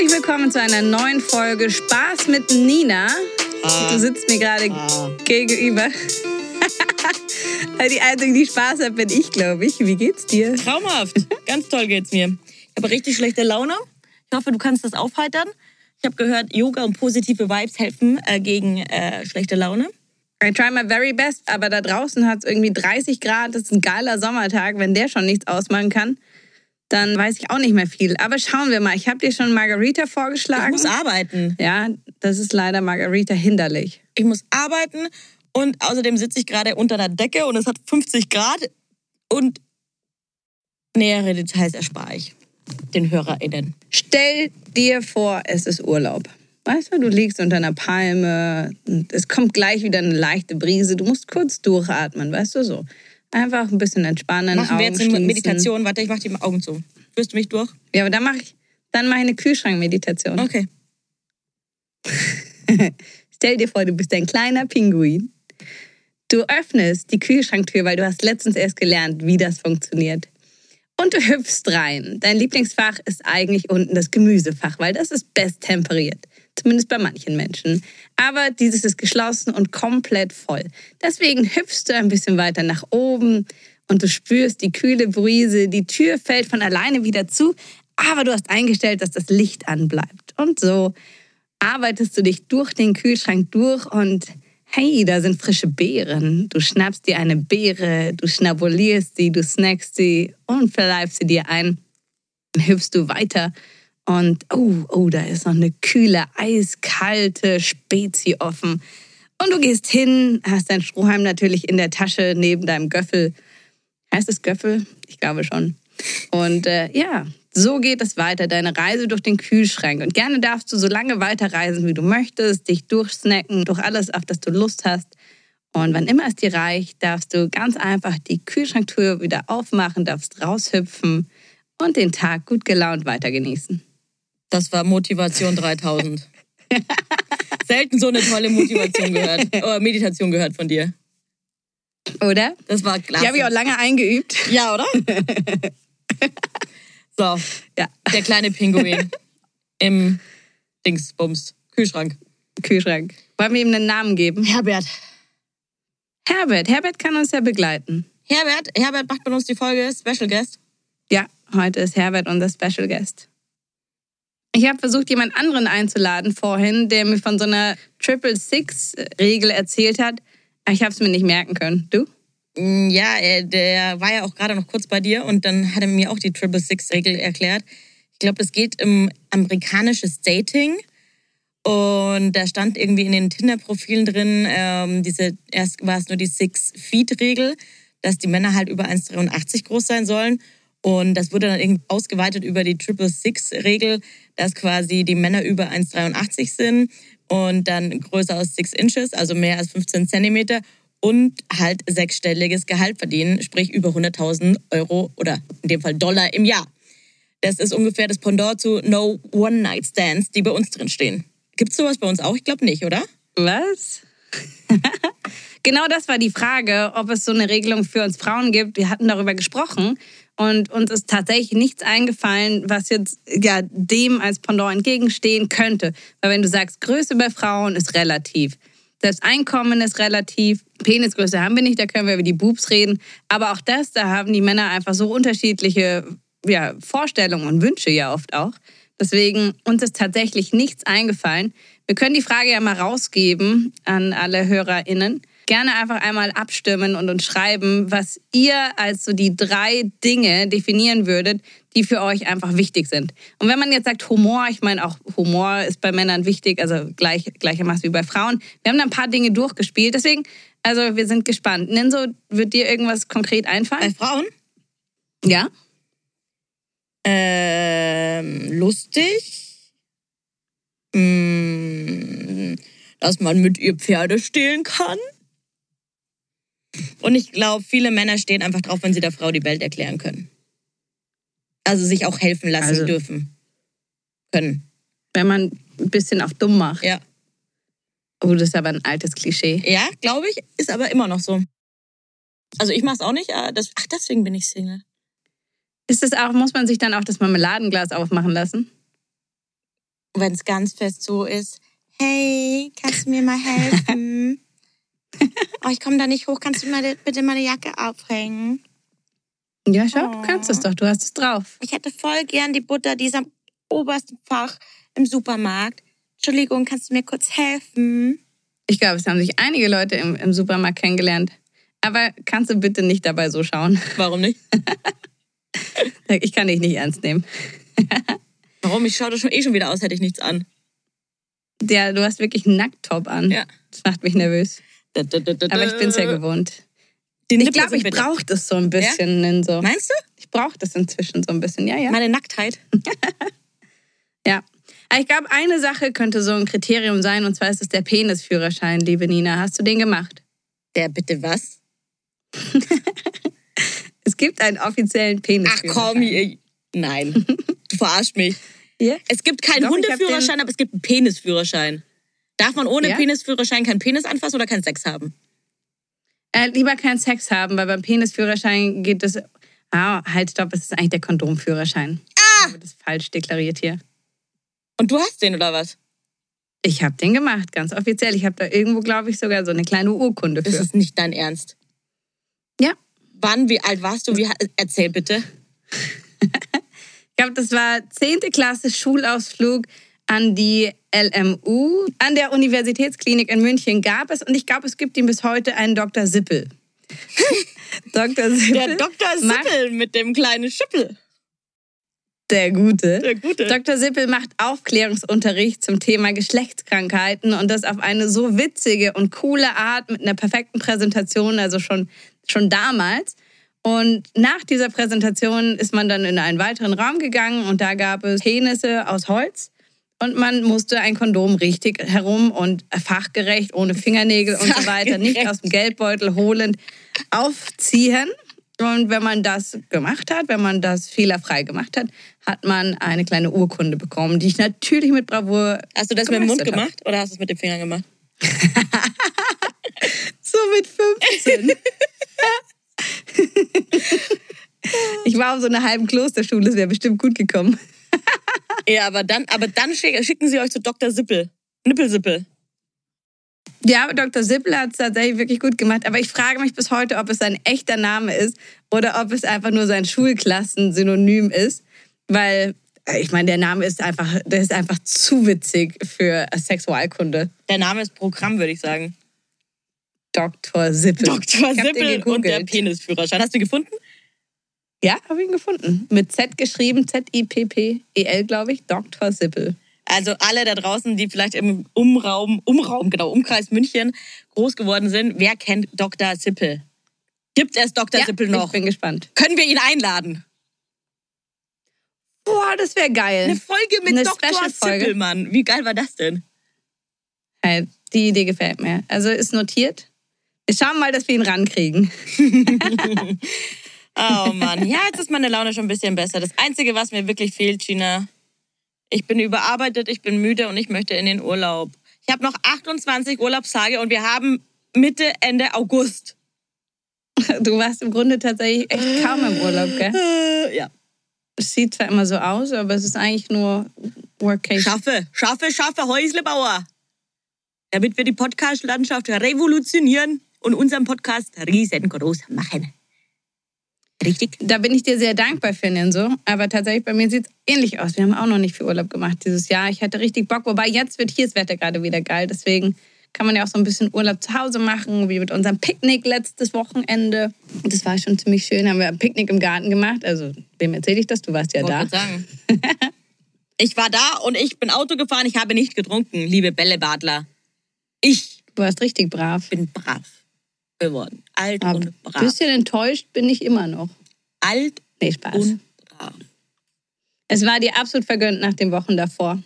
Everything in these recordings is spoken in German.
Herzlich willkommen zu einer neuen Folge Spaß mit Nina. Du sitzt mir gerade gegenüber. die Einzige, die Spaß hat, bin ich, glaube ich. Wie geht's dir? Traumhaft. Ganz toll geht's mir. Ich habe richtig schlechte Laune. Ich hoffe, du kannst das aufheitern. Ich habe gehört, Yoga und positive Vibes helfen äh, gegen äh, schlechte Laune. I try my very best, aber da draußen hat es irgendwie 30 Grad. Das ist ein geiler Sommertag. Wenn der schon nichts ausmachen kann, dann weiß ich auch nicht mehr viel. Aber schauen wir mal. Ich habe dir schon Margarita Ich vorgeschlagen. muss arbeiten. ja, das ist leider Margarita hinderlich. Ich muss arbeiten und außerdem sitze ich gerade unter einer Decke und es hat 50 Grad und nähere Details erspare ich den HörerInnen. Stell dir vor, es ist Urlaub. Weißt du, du liegst unter einer Palme, und es kommt gleich wieder eine leichte Brise, du musst kurz durchatmen, weißt du so. Einfach ein bisschen entspannen, Machen Augen wir jetzt eine schließen. Meditation. Warte, ich mache die Augen zu. Führst du mich durch? Ja, aber dann mache ich, dann mache ich eine Kühlschrankmeditation. Okay. Stell dir vor, du bist ein kleiner Pinguin. Du öffnest die Kühlschranktür, weil du hast letztens erst gelernt, wie das funktioniert. Und du hüpfst rein. Dein Lieblingsfach ist eigentlich unten das Gemüsefach, weil das ist besttemperiert. Zumindest bei manchen Menschen. Aber dieses ist geschlossen und komplett voll. Deswegen hüpfst du ein bisschen weiter nach oben und du spürst die kühle Brise. Die Tür fällt von alleine wieder zu, aber du hast eingestellt, dass das Licht anbleibt. Und so arbeitest du dich durch den Kühlschrank durch und hey, da sind frische Beeren. Du schnappst dir eine Beere, du schnabulierst sie, du snackst sie und verleibst sie dir ein. Dann hüpfst du weiter und oh, oh, da ist noch eine kühle, eiskalte Spezi offen. Und du gehst hin, hast dein Strohhalm natürlich in der Tasche neben deinem Göffel. Heißt es Göffel? Ich glaube schon. Und äh, ja, so geht es weiter, deine Reise durch den Kühlschrank. Und gerne darfst du so lange weiterreisen, wie du möchtest, dich durchsnacken, durch alles, auf das du Lust hast. Und wann immer es dir reicht, darfst du ganz einfach die Kühlschranktür wieder aufmachen, darfst raushüpfen und den Tag gut gelaunt weiter genießen. Das war Motivation 3000. Selten so eine tolle Motivation gehört, äh, Meditation gehört von dir. Oder? Das war klasse. Die habe ich auch lange eingeübt. Ja, oder? so, Ja, der kleine Pinguin im Dingsbums, Kühlschrank. Kühlschrank. Wollen wir ihm einen Namen geben? Herbert. Herbert. Herbert kann uns ja begleiten. Herbert, Herbert macht bei uns die Folge Special Guest. Ja, heute ist Herbert unser Special Guest. Ich habe versucht, jemand anderen einzuladen vorhin, der mir von so einer Triple Six Regel erzählt hat. Ich habe es mir nicht merken können. Du? Mm, Ja, er, der war ja auch gerade noch kurz bei dir und dann hat er mir auch die Triple Six Regel erklärt. Ich glaube, es geht um amerikanisches Dating. Und da stand irgendwie in den Tinder-Profilen drin, ähm, diese, erst war es nur die Six-Feet-Regel, dass die Männer halt über 1,83 groß sein sollen. Und das wurde dann irgendwie ausgeweitet über die Triple Six-Regel, dass quasi die Männer über 1,83 sind und dann größer als 6 Inches, also mehr als 15 Zentimeter und halt sechsstelliges Gehalt verdienen, sprich über 100.000 Euro oder in dem Fall Dollar im Jahr. Das ist ungefähr das Pendant zu No One-Night-Stands, die bei uns drin stehen. Gibt's sowas bei uns auch? Ich glaube nicht, oder? Was? genau das war die Frage, ob es so eine Regelung für uns Frauen gibt. Wir hatten darüber gesprochen und uns ist tatsächlich nichts eingefallen, was jetzt ja, dem als Pendant entgegenstehen könnte. Weil wenn du sagst, Größe bei Frauen ist relativ. Das Einkommen ist relativ. Penisgröße haben wir nicht, da können wir über die Boobs reden. Aber auch das, da haben die Männer einfach so unterschiedliche ja, Vorstellungen und Wünsche ja oft auch. Deswegen uns ist tatsächlich nichts eingefallen. Wir können die Frage ja mal rausgeben an alle HörerInnen. Gerne einfach einmal abstimmen und uns schreiben, was ihr als so die drei Dinge definieren würdet, die für euch einfach wichtig sind. Und wenn man jetzt sagt Humor, ich meine auch Humor ist bei Männern wichtig, also gleich, gleichermaßen wie bei Frauen. Wir haben da ein paar Dinge durchgespielt, deswegen, also wir sind gespannt. Nenso, wird dir irgendwas konkret Bei einfallen? Frauen? Ja? Ähm, lustig. Mm, dass man mit ihr Pferde stehlen kann. Und ich glaube, viele Männer stehen einfach drauf, wenn sie der Frau die Welt erklären können. Also sich auch helfen lassen Also- dürfen. Können. Wenn man ein bisschen auf dumm macht. Ja. Oh, das ist aber ein altes Klischee. Ja, glaube ich, ist aber immer noch so. Also ich mache es auch nicht. aber Das, ach, deswegen bin ich Single. Ist es auch, muss man sich dann auch das Marmeladenglas aufmachen lassen? Wenn es ganz fest so ist. Hey, kannst du mir mal helfen? oh, ich komme da nicht hoch. Kannst du mal bitte meine Jacke aufhängen? Ja, schau, du kannst es doch, du hast es drauf. Ich hätte voll gern die Butter, die ist am obersten Fach im Supermarkt. Entschuldigung, kannst du mir kurz helfen? Ich glaube, es haben sich einige Leute im, im Supermarkt kennengelernt. Aber kannst du bitte nicht dabei so schauen? Warum nicht? Ich kann dich nicht ernst nehmen. Warum? Ich schaue doch schon eh schon wieder aus, hätte ich nichts an. Ja, du hast wirklich einen Nackttop an. Ja. Das macht mich nervös. Aber ich bin es ja gewohnt. Ich glaube, ich brauche das so ein bisschen. In so. Meinst du? Ich brauche das inzwischen so ein bisschen. Ja, ja. Meine Nacktheit. ja. Aber ich glaube, eine Sache könnte so ein Kriterium sein, und zwar ist es der Penisführerschein, liebe Nina. Hast du den gemacht? Der bitte was? Es gibt einen offiziellen Ach Penisführerschein. komm, ihr- nein. Du verarschst mich. Ja? Es gibt keinen Doch, Hundeführerschein, aber es gibt einen Penisführerschein. Darf man ohne Ja? Penisführerschein keinen Penis anfassen oder keinen Sex haben? Äh, lieber keinen Sex haben, weil beim Penisführerschein geht es. Ah, halt, stopp, es ist eigentlich der Kondomführerschein. Ah! Das ist falsch deklariert hier. Und du hast den oder was? Ich habe den gemacht, ganz offiziell. Ich habe da irgendwo, glaube ich, sogar so eine kleine Urkunde Das für. ist nicht dein Ernst. Ja. Wann, wie alt warst du? Wie, erzähl bitte. Ich glaube, das war 10. Klasse Schulausflug an die LMU. An der Universitätsklinik in München gab es, und ich glaube, es gibt ihn bis heute, einen Dr. Sippel. Dr. Sippel. Der Dr. Sippel mit dem kleinen Schippel. Der Gute. Der Gute. Dr. Sippel macht Aufklärungsunterricht zum Thema Geschlechtskrankheiten und das auf eine so witzige und coole Art mit einer perfekten Präsentation, also schon, schon damals. Und nach dieser Präsentation ist man dann in einen weiteren Raum gegangen und da gab es Penisse aus Holz. Und man musste ein Kondom richtig herum und fachgerecht, ohne Fingernägel und so weiter, nicht aus dem Geldbeutel holend aufziehen. Und wenn man das gemacht hat, wenn man das fehlerfrei gemacht hat, hat man eine kleine Urkunde bekommen, die ich natürlich mit Bravour. Hast du das mit dem Mund hab. gemacht oder hast du es mit dem Finger gemacht? So mit 15. ich war auf so einer halben Klosterschule, das wäre bestimmt gut gekommen. Ja, aber dann, aber dann schick- schicken sie euch zu Dr. Sippel. Nippelsippel. Ja, Dr. Sippel hat es tatsächlich wirklich gut gemacht. Aber ich frage mich bis heute, ob es sein echter Name ist oder ob es einfach nur sein Schulklassensynonym ist. Weil, äh, ich meine, der Name ist einfach, der ist einfach zu witzig für Sexualkunde. Der Name ist Programm, würde ich sagen. Dr. Sippel. Dr. Sippel und der. Penisführerschein. Hast du ihn gefunden? Ja, habe ihn gefunden. Mit Z geschrieben, Z-I-P-P-E-L, glaube ich. Dr. Sippel. Also alle da draußen, die vielleicht im Umraum, Umraum, genau, Umkreis München groß geworden sind, wer kennt Dr. Sippel? Gibt es Dr. Ja, Sippel Ich noch? bin gespannt. Können wir ihn einladen? Boah, das wäre geil. Eine Folge mit Eine Dr. Sippel, Mann. Wie geil war das denn? Hey, die Idee gefällt mir. Also ist notiert. Wir schauen mal, dass wir ihn rankriegen. Oh Mann, ja, jetzt ist meine Laune schon ein bisschen besser. Das Einzige, was mir wirklich fehlt, Gina, ich bin überarbeitet, ich bin müde und ich möchte in den Urlaub. Ich habe noch 28 Urlaubstage und wir haben Mitte, Ende August. Du warst im Grunde tatsächlich echt kaum im Urlaub, gell? Äh, ja. Es sieht zwar immer so aus, aber es ist eigentlich nur Workation. Schaffe, schaffe, schaffe, Häuslebauer. Damit wir die Podcast-Landschaft revolutionieren und unseren Podcast riesengroß machen. Richtig? Da bin ich dir sehr dankbar für, Nenso. Aber tatsächlich, bei mir sieht es ähnlich aus. Wir haben auch noch nicht viel Urlaub gemacht dieses Jahr. Ich hatte richtig Bock. Wobei jetzt wird hier das Wetter gerade wieder geil. Deswegen kann man ja auch so ein bisschen Urlaub zu Hause machen, wie mit unserem Picknick letztes Wochenende. Das war schon ziemlich schön. Haben wir ein Picknick im Garten gemacht. Also, wem erzähle ich das? Du warst ja Wollte da. sagen. ich war da und ich bin Auto gefahren. Ich habe nicht getrunken, liebe Bällebadler. Ich Du warst richtig brav. bin brav geworden. Alt Aber und ein brav. bisschen enttäuscht bin ich immer noch. Alt Nee, Spaß. Und rar. Es war dir absolut vergönnt nach den Wochen davor.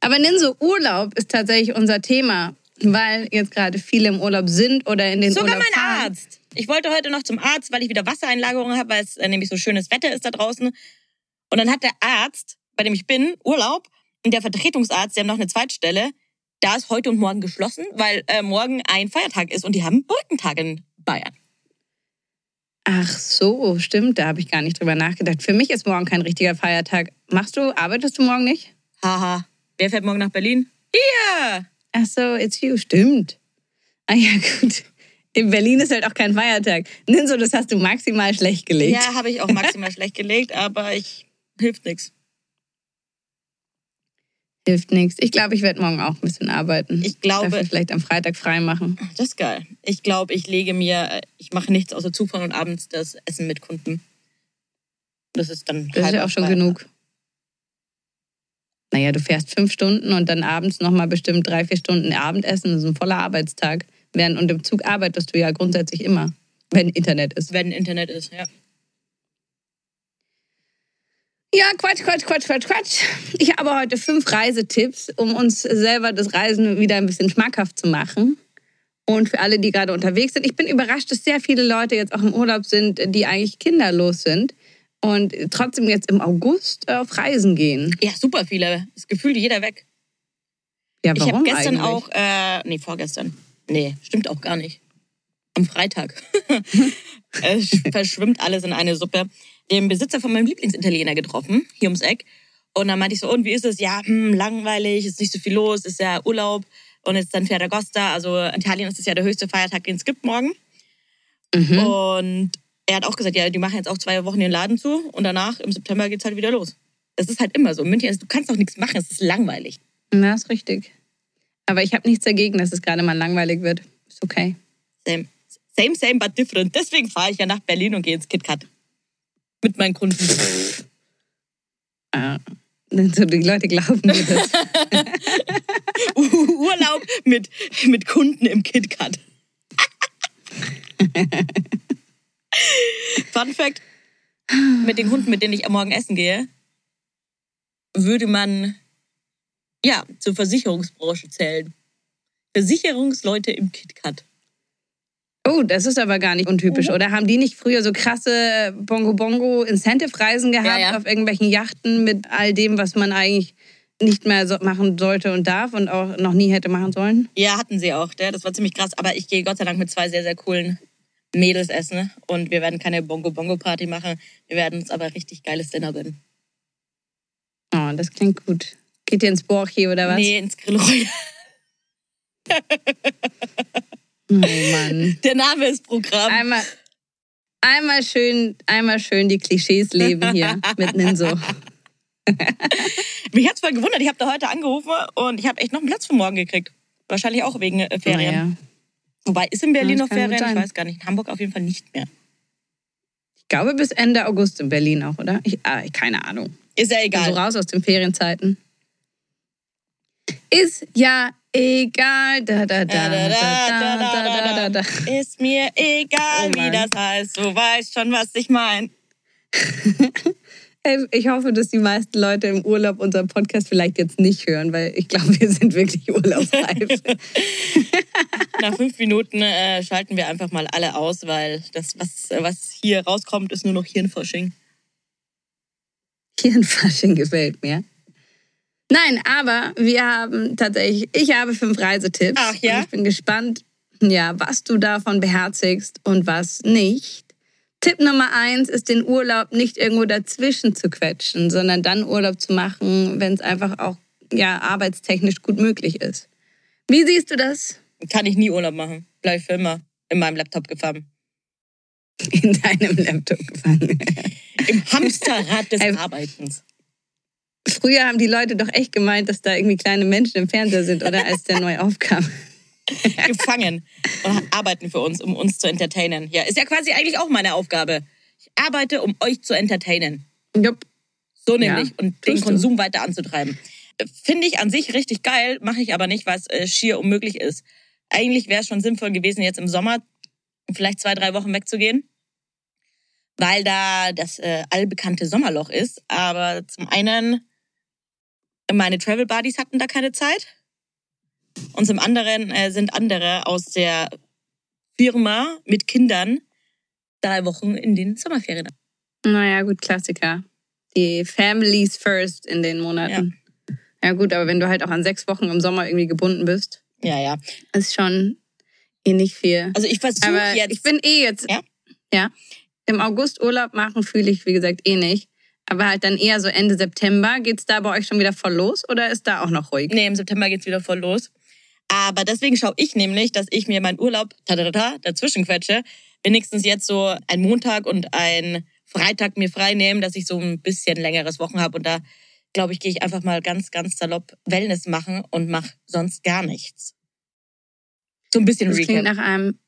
Aber Ninso, Urlaub ist tatsächlich unser Thema, weil jetzt gerade viele im Urlaub sind oder in den Sogar Urlaub mein fahren. Arzt. Ich wollte heute noch zum Arzt, weil ich wieder Wassereinlagerungen habe, weil es äh, nämlich so schönes Wetter ist da draußen. Und dann hat der Arzt, bei dem ich bin, Urlaub. Und der Vertretungsarzt, der hat noch eine Zweitstelle, da ist heute und morgen geschlossen, weil äh, morgen ein Feiertag ist und die haben Brückentag in Bayern. Ach so, stimmt, da habe ich gar nicht drüber nachgedacht. Für mich ist morgen kein richtiger Feiertag. Machst du, arbeitest du morgen nicht? Haha. Wer fährt morgen nach Berlin? Hier! Ach so, it's you, stimmt. Ah ja, gut. In Berlin ist halt auch kein Feiertag. Ninso, das hast du maximal schlecht gelegt. Ja, habe ich auch maximal schlecht gelegt, aber ich hilft nichts. Hilft nichts. Ich glaube, ich werde morgen auch ein bisschen arbeiten. Ich glaube- Dafür vielleicht am Freitag frei machen. Das ist geil. Ich glaube, ich lege mir, äh, ich mache nichts außer zufahren und abends das Essen mit Kunden. Das ist dann Das ist ja auch schon frei. genug. Naja, du fährst fünf Stunden und dann abends nochmal bestimmt drei, vier Stunden Abendessen. Das ist ein voller Arbeitstag. Während, und im Zug arbeitest du ja grundsätzlich immer, wenn Internet ist. Wenn Internet ist, ja. Ja, Quatsch, Quatsch, Quatsch, Quatsch, Quatsch. Ich habe heute fünf Reisetipps, um uns selber das Reisen wieder ein bisschen schmackhaft zu machen. Und für alle, die gerade unterwegs sind. Ich bin überrascht, dass sehr viele Leute jetzt auch im Urlaub sind, die eigentlich kinderlos sind und trotzdem jetzt im August auf Reisen gehen. Ja, super viele. Das Gefühl, jeder weg. Ja, Ich habe warum gestern eigentlich? auch, äh, nee, vorgestern. Nee, stimmt auch gar nicht. Am Freitag. es verschwimmt alles in eine Suppe. Den Besitzer von meinem Lieblingsitaliener getroffen, hier ums Eck. Und dann meinte ich so, und wie ist es? Ja, hm, langweilig, ist nicht so viel los, ist ja Urlaub. Und jetzt dann Ferragosta. Also in Italien ist es ja der höchste Feiertag, den es gibt morgen. Mhm. Und er hat auch gesagt, ja, die machen jetzt auch zwei Wochen den Laden zu. Und danach, im September, geht's halt wieder los. Das ist halt immer so. In München, ist, du kannst auch nichts machen, es ist langweilig. Na, ist richtig. Aber ich habe nichts dagegen, dass es gerade mal langweilig wird. Ist okay. Same. Same, same, but different. Deswegen fahre ich ja nach Berlin und gehe ins KitKat. Mit meinen Kunden. Ah, so die Leute glauben mir das. Urlaub mit, mit Kunden im KitKat. Fun Fact: Mit den Kunden, mit denen ich am Morgen essen gehe, würde man ja zur Versicherungsbranche zählen. Versicherungsleute im KitKat. Oh, das ist aber gar nicht untypisch, oder? Haben die nicht früher so krasse Bongo-Bongo-Incentive-Reisen gehabt Ja, ja. auf irgendwelchen Yachten mit all dem, was man eigentlich nicht mehr so machen sollte und darf und auch noch nie hätte machen sollen? Ja, hatten sie auch. Das war ziemlich krass. Aber ich gehe Gott sei Dank mit zwei sehr, sehr coolen Mädels essen. Und wir werden keine Bongo-Bongo-Party machen. Wir werden uns aber richtig geiles Dinner gönnen. Oh, das klingt gut. Geht ihr ins Borchi oder was? Nee, ins Grill. Oh Mann. Der Name ist Programm. Einmal, einmal, schön, einmal schön die Klischees leben hier mit Ninso. Mich hat's voll gewundert. Ich habe da heute angerufen und ich habe echt noch einen Platz für morgen gekriegt. Wahrscheinlich auch wegen äh, Ferien. Naja. Wobei, ist in Berlin Ja, noch Ferien? Ich weiß gar nicht. In Hamburg auf jeden Fall nicht mehr. Ich glaube bis Ende August in Berlin auch, oder? Ich, ah, keine Ahnung. Ist ja egal. so raus aus den Ferienzeiten. Ist ja egal. Da, da, da, Da, da, da, da, da, da, da. Ist mir egal, Oh wie das heißt. Du weißt schon, was ich meine. Ich hoffe, dass die meisten Leute im Urlaub unseren Podcast vielleicht jetzt nicht hören, weil ich glaube, wir sind wirklich urlaubsreif. Nach fünf Minuten äh, schalten wir einfach mal alle aus, weil das, was, was hier rauskommt, ist nur noch Hirnforsching. Hirnfasching gefällt mir. Nein, aber wir haben tatsächlich, ich habe fünf Reisetipps. Ach ja? Und ich bin gespannt, ja, was du davon beherzigst und was nicht. Tipp Nummer eins ist, den Urlaub nicht irgendwo dazwischen zu quetschen, sondern dann Urlaub zu machen, wenn es einfach auch ja, arbeitstechnisch gut möglich ist. Wie siehst du das Kann ich nie Urlaub machen. Bleib für immer in meinem Laptop gefangen. in deinem Laptop gefangen? Im Hamsterrad des Arbeitens. Früher haben die Leute doch echt gemeint, dass da irgendwie kleine Menschen im Fernseher sind, oder als der neu aufkam. Gefangen und arbeiten für uns, um uns zu entertainen. Ja, ist ja quasi eigentlich auch meine Aufgabe. Ich arbeite, um euch zu entertainen. Jupp. So nämlich. Ja, und den tust du. Konsum weiter anzutreiben. Finde ich an sich richtig geil, mache ich aber nicht, weil es äh, schier unmöglich ist. Eigentlich wäre es schon sinnvoll gewesen, jetzt im Sommer vielleicht zwei, drei Wochen wegzugehen. weil da das äh, allbekannte Sommerloch ist. Aber zum einen, meine Travel Buddies hatten da keine Zeit. Und zum anderen äh, sind andere aus der Firma mit Kindern drei Wochen in den Sommerferien. Naja, gut, Klassiker. Die Families first in den Monaten. Ja. ja, gut, aber wenn du halt auch an sechs Wochen im Sommer irgendwie gebunden bist, Ja, ja. ist schon eh nicht viel. Also ich versuche jetzt. ich bin eh jetzt, Ja? ja, im August Urlaub machen fühle ich, wie gesagt, eh nicht. Aber halt dann eher so Ende September. Geht's da bei euch schon wieder voll los oder ist da auch noch ruhig? Nee, im September geht's wieder voll los. Aber deswegen schaue ich nämlich, dass ich mir meinen Urlaub tadadada, dazwischen quetsche. Wenigstens jetzt so ein Montag und ein Freitag mir frei nehmen, dass ich so ein bisschen längeres Wochen habe. Und da, glaube ich, gehe ich einfach mal ganz, ganz salopp Wellness machen und mache sonst gar nichts. So ein bisschen Das klingt Recap. nach einem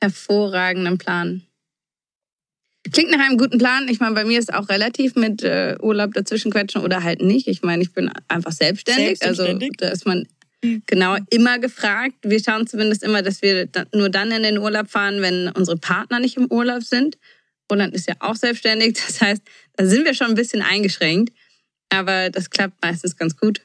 hervorragenden Plan. Klingt nach einem guten Plan. Ich meine, bei mir ist auch relativ mit äh, Urlaub dazwischen quetschen oder halt nicht. Ich meine, ich bin einfach selbstständig. Selbstständig. Also da ist man genau immer gefragt. Wir schauen zumindest immer, dass wir nur dann in den Urlaub fahren, wenn unsere Partner nicht im Urlaub sind. Roland ist ja auch selbstständig. Das heißt, da sind wir schon ein bisschen eingeschränkt. Aber das klappt meistens ganz gut.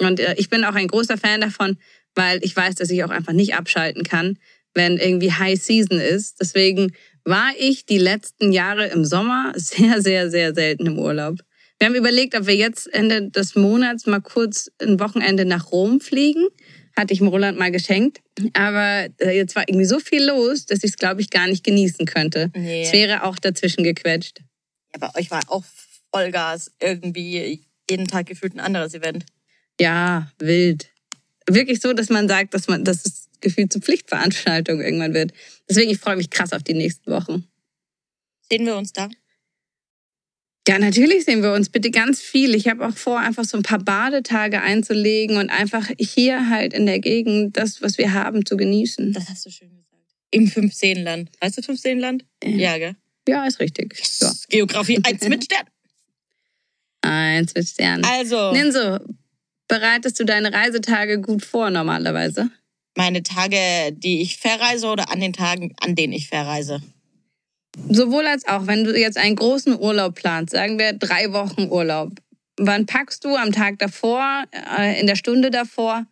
Und äh, ich bin auch ein großer Fan davon, weil ich weiß, dass ich auch einfach nicht abschalten kann, wenn irgendwie High Season ist. Deswegen war ich die letzten Jahre im Sommer sehr, sehr, sehr selten im Urlaub. Wir haben überlegt, ob wir jetzt Ende des Monats mal kurz ein Wochenende nach Rom fliegen. Hatte ich Roland mal geschenkt. Aber äh, jetzt war irgendwie so viel los, dass ich es, glaube ich, gar nicht genießen könnte. Nee. Es wäre auch dazwischen gequetscht. Ja, bei euch war auch Vollgas irgendwie jeden Tag gefühlt ein anderes Event. Ja, wild. Wirklich so, dass man sagt, dass man, dass es gefühlt zur Pflichtveranstaltung irgendwann wird. Deswegen, ich freue mich krass auf die nächsten Wochen. Sehen wir uns da? Ja, natürlich sehen wir uns bitte ganz viel. Ich habe auch vor, einfach so ein paar Badetage einzulegen und einfach hier halt in der Gegend das, was wir haben, zu genießen. Das hast du schön gesagt. Im 15-Land. Weißt du 15-Land? Ja, gell? Ja, ist richtig. Ja. Geografie 1 mit Stern. Eins mit Sternen. Also, Ninso, bereitest du deine Reisetage gut vor normalerweise? Meine Tage, die ich verreise oder an den Tagen, an denen ich verreise? Sowohl als auch, wenn du jetzt einen großen Urlaub planst, sagen wir drei Wochen Urlaub. Wann packst du am Tag davor, äh, in der Stunde davor?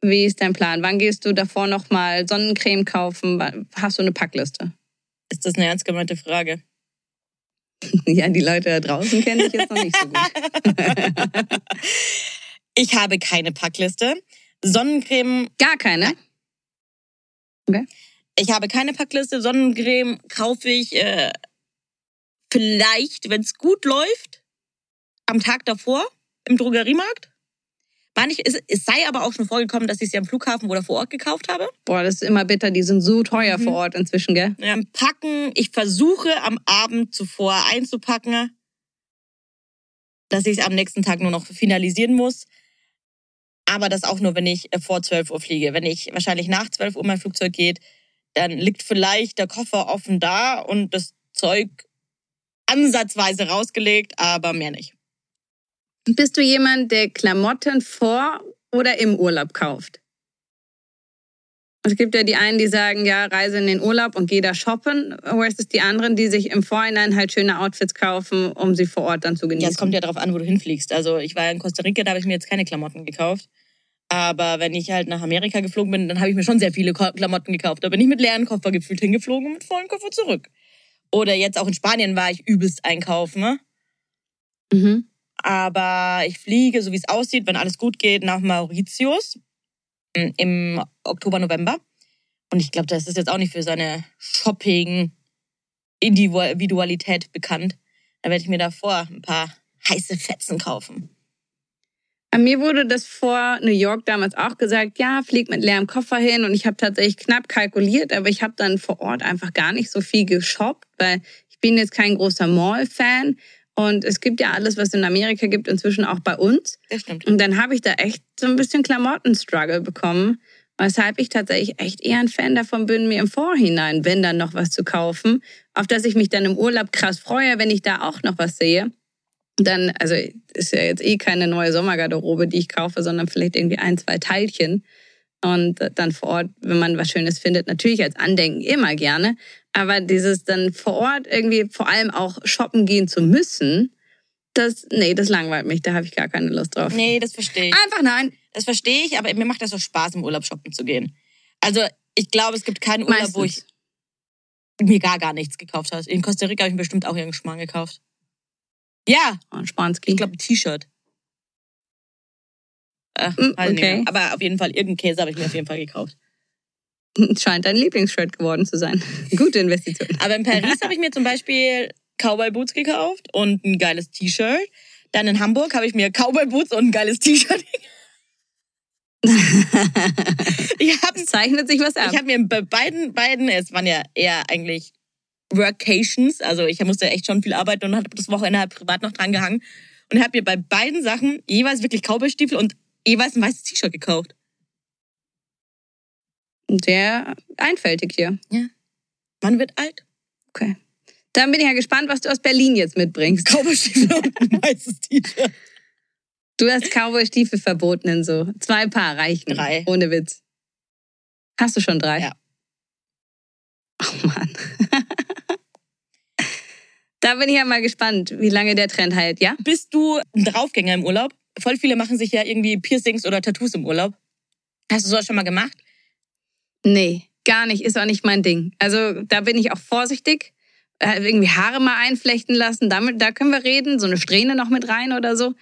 Wie ist dein Plan? Wann gehst du davor nochmal Sonnencreme kaufen? Hast du eine Packliste? Ist das eine ernst gemeinte Frage? Ja, die Leute da draußen kenne ich jetzt noch nicht so gut. Ich habe keine Packliste. Sonnencreme, Gar keine? Okay. ich habe keine Packliste. Sonnencreme kaufe ich äh, vielleicht, wenn es gut läuft, am Tag davor im Drogeriemarkt. War nicht, es, es sei aber auch schon vorgekommen, dass ich sie am Flughafen oder vor Ort gekauft habe. Boah, das ist immer bitter. Die sind so teuer Mhm. vor Ort inzwischen, gell? Ja, packen, ich versuche am Abend zuvor einzupacken, dass ich es am nächsten Tag nur noch finalisieren muss. Aber das auch nur, wenn ich äh, vor 12 Uhr fliege. Wenn ich wahrscheinlich nach 12 Uhr mein Flugzeug geht, dann liegt vielleicht der Koffer offen da und das Zeug ansatzweise rausgelegt, aber mehr nicht. Bist du jemand, der Klamotten vor oder im Urlaub kauft? Es gibt ja die einen, die sagen, ja, reise in den Urlaub und geh da shoppen. Versus die anderen, die sich im Vorhinein halt schöne Outfits kaufen, um sie vor Ort dann zu genießen. Ja, es kommt ja darauf an, wo du hinfliegst. Also ich war in Costa Rica, da habe ich mir jetzt keine Klamotten gekauft. Aber wenn ich halt nach Amerika geflogen bin, dann habe ich mir schon sehr viele Klamotten gekauft. Da bin ich mit leeren Koffer gefühlt hingeflogen und mit vollen Koffer zurück. Oder jetzt auch in Spanien war ich übelst einkaufen. Ne? Mhm. Aber ich fliege, so wie es aussieht, wenn alles gut geht, nach Mauritius im Oktober, November. Und ich glaube, das ist jetzt auch nicht für seine Shopping-Individualität bekannt. Da werde ich mir davor ein paar heiße Fetzen kaufen. An mir wurde das vor New York damals auch gesagt, ja, flieg mit leerem Koffer hin. Und ich habe tatsächlich knapp kalkuliert, aber ich habe dann vor Ort einfach gar nicht so viel geshoppt, weil ich bin jetzt kein großer Mall-Fan. Und es gibt ja alles, was in Amerika gibt, inzwischen auch bei uns. Das stimmt. Und dann habe ich da echt so ein bisschen Klamotten-Struggle bekommen, weshalb ich tatsächlich echt eher ein Fan davon bin, mir im Vorhinein, wenn dann noch was zu kaufen, auf das ich mich dann im Urlaub krass freue, wenn ich da auch noch was sehe. Dann, also ist ja jetzt eh keine neue Sommergarderobe, die ich kaufe, sondern vielleicht irgendwie ein, zwei Teilchen. Und dann vor Ort, wenn man was Schönes findet, natürlich als Andenken immer gerne. Aber dieses dann vor Ort irgendwie vor allem auch shoppen gehen zu müssen, das, nee, das langweilt mich. Da habe ich gar keine Lust drauf. Nee, das verstehe ich. Einfach nein. Das verstehe ich, aber mir macht das auch Spaß, im Urlaub shoppen zu gehen. Also ich glaube, es gibt keinen Urlaub, wo ich Meistens. mir gar gar nichts gekauft habe. In Costa Rica habe ich mir bestimmt auch irgendeinen Schmarrn gekauft. Ja, Oh, Spanski. ich glaube ein T-Shirt. Äh, nicht okay. Aber auf jeden Fall, irgendeinen Käse habe ich mir auf jeden Fall gekauft. Scheint dein Lieblingsshirt geworden zu sein. Gute Investition. Aber in Paris habe ich mir zum Beispiel Cowboy Boots gekauft und ein geiles T-Shirt. Dann in Hamburg habe ich mir Cowboy Boots und ein geiles T-Shirt. ich habe Es zeichnet sich was ab. ich hab mir bei beiden, beiden, es waren ja eher eigentlich Workations, also ich musste echt schon viel arbeiten und habe das Wochenende halt privat noch dran gehangen und habe mir bei beiden Sachen jeweils wirklich Cowboy-Stiefel und jeweils ein weißes T-Shirt gekauft. Sehr einfältig hier. Man wird alt. Okay. Dann bin ich ja gespannt, was du aus Berlin jetzt mitbringst. Cowboy-Stiefel und ein weißes T-Shirt. Du hast Cowboy-Stiefel verboten in so. Zwei Paar reichen. Drei. Ohne Witz. Hast du schon drei? Ja. Oh Mann. da bin ich ja mal gespannt, wie lange der Trend hält, ja? Bist du ein Draufgänger im Urlaub? Voll viele machen sich ja irgendwie Piercings oder Tattoos im Urlaub. Hast du sowas schon mal gemacht? Nee, gar nicht. Ist auch nicht mein Ding. Also da bin ich auch vorsichtig. Äh, irgendwie Haare mal einflechten lassen, damit, da können wir reden. So eine Strähne noch mit rein oder so.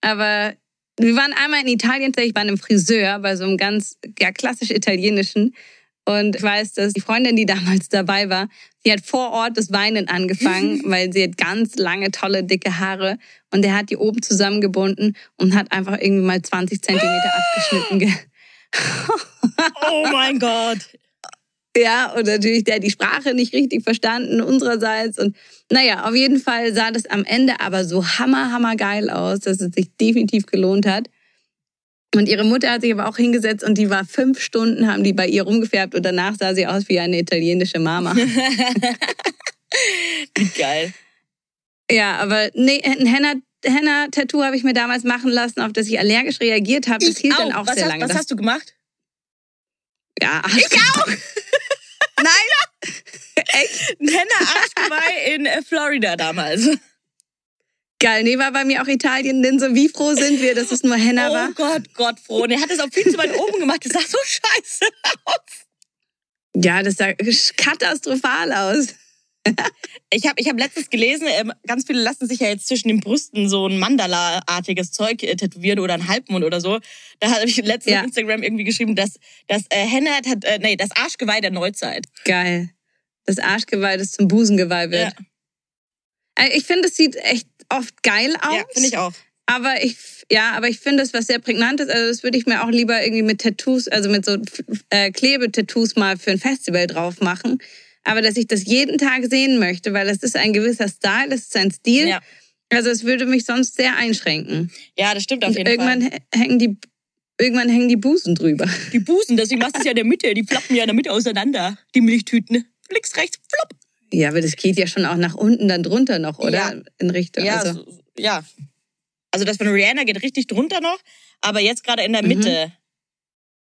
Aber wir waren einmal in Italien, ich war in einem Friseur, bei so einem ganz ja, klassisch italienischen. Und ich weiß, dass die Freundin, die damals dabei war, sie hat vor Ort das Weinen angefangen, weil sie hat ganz lange, tolle, dicke Haare. Und der hat die oben zusammengebunden und hat einfach irgendwie mal 20 Zentimeter abgeschnitten. Ge Oh mein Gott. Ja, und natürlich der hat die Sprache nicht richtig verstanden unsererseits. Und naja, auf jeden Fall sah das am Ende aber so hammer, hammer geil aus, dass es sich definitiv gelohnt hat. Und ihre Mutter hat sich aber auch hingesetzt und die war fünf Stunden, haben die bei ihr rumgefärbt und danach sah sie aus wie eine italienische Mama. Geil. ja, aber nee, ein Henna, Henna-Tattoo habe ich mir damals machen lassen, auf das ich allergisch reagiert habe. Das hielt dann auch was sehr hast, lange. Was hast du gemacht? ja, ich auch. Nein, Ein Henna-Arschgeweih in äh, Florida damals. Geil. Nee, war bei mir auch Italien, denn so wie froh sind wir, dass es nur Henna war. Oh Gott, Gott, froh. Und er hat es auch viel zu weit oben gemacht. Das sah so scheiße aus. Ja, das sah katastrophal aus. Ich habe ich hab letztens gelesen, ähm, ganz viele lassen sich ja jetzt zwischen den Brüsten so ein Mandala-artiges Zeug äh, tätowieren oder ein Halbmond oder so. Da habe ich letztens Ja. auf Instagram irgendwie geschrieben, dass das äh, Henna hat, äh, nee, das Arschgeweih der Neuzeit. Geil. Das Arschgeweih, das zum Busengeweih wird. Äh, Ich finde, es sieht echt oft geil aus. Ja, finde ich auch. Aber ich, ja, aber ich finde es was sehr prägnantes. Also das würde ich mir auch lieber irgendwie mit Tattoos, also mit so äh, Klebetattoos mal für ein Festival drauf machen. Aber dass ich das jeden Tag sehen möchte, weil es ist ein gewisser Style, es ist ein Stil. Ja. Also es würde mich sonst sehr einschränken. Ja, das stimmt auf jeden irgendwann Fall. hä- hängen die, irgendwann hängen die Busen drüber. Die Busen, deswegen machst du es ja in der Mitte. Die flappen ja in der Mitte auseinander. Die Milchtüten. Links, rechts, flupp. Ja, aber das geht ja schon auch nach unten, dann drunter noch, oder? Ja. In Richtung. Ja, also. so, ja. Also das von Rihanna geht richtig drunter noch, aber jetzt gerade in der Mhm. Mitte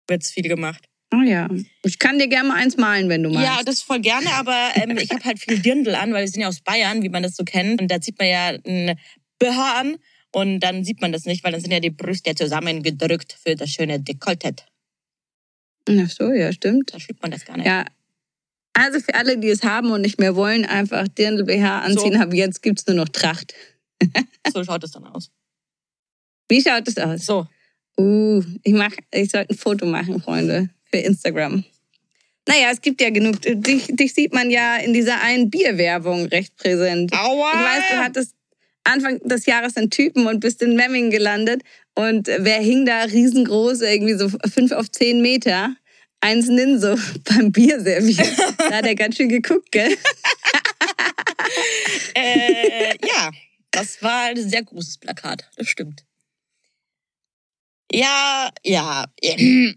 wird's viel gemacht. Oh ja. Ich kann dir gerne mal eins malen, wenn du magst. Ja, das voll gerne, aber ähm, ich habe halt viel Dirndl an, weil wir sind ja aus Bayern, wie man das so kennt. Und da zieht man ja ein BH an und dann sieht man das nicht, weil dann sind ja die Brüste zusammengedrückt für das schöne Dekolleté. Ach so, ja, stimmt. Da schiebt man das gar nicht. Ja. Also für alle, die es haben und nicht mehr wollen, einfach Dirndl BH anziehen. So. Ab jetzt gibt's nur noch Tracht. So schaut es dann aus. Wie schaut es aus? So. Uh, ich mach, ich sollte ein Foto machen, Freunde, für Instagram. Naja, es gibt ja genug. Dich, dich sieht man ja in dieser einen Bierwerbung recht präsent. Aua! Ich weiß, du hattest Anfang des Jahres einen Typen und bist in Memmingen gelandet. Und wer hing da riesengroß, irgendwie so fünf auf zehn Meter? Eins in so beim Bier serviert. Da hat er ganz schön geguckt, gell? Äh, ja, das war ein sehr großes Plakat. Das stimmt. Ja, ja.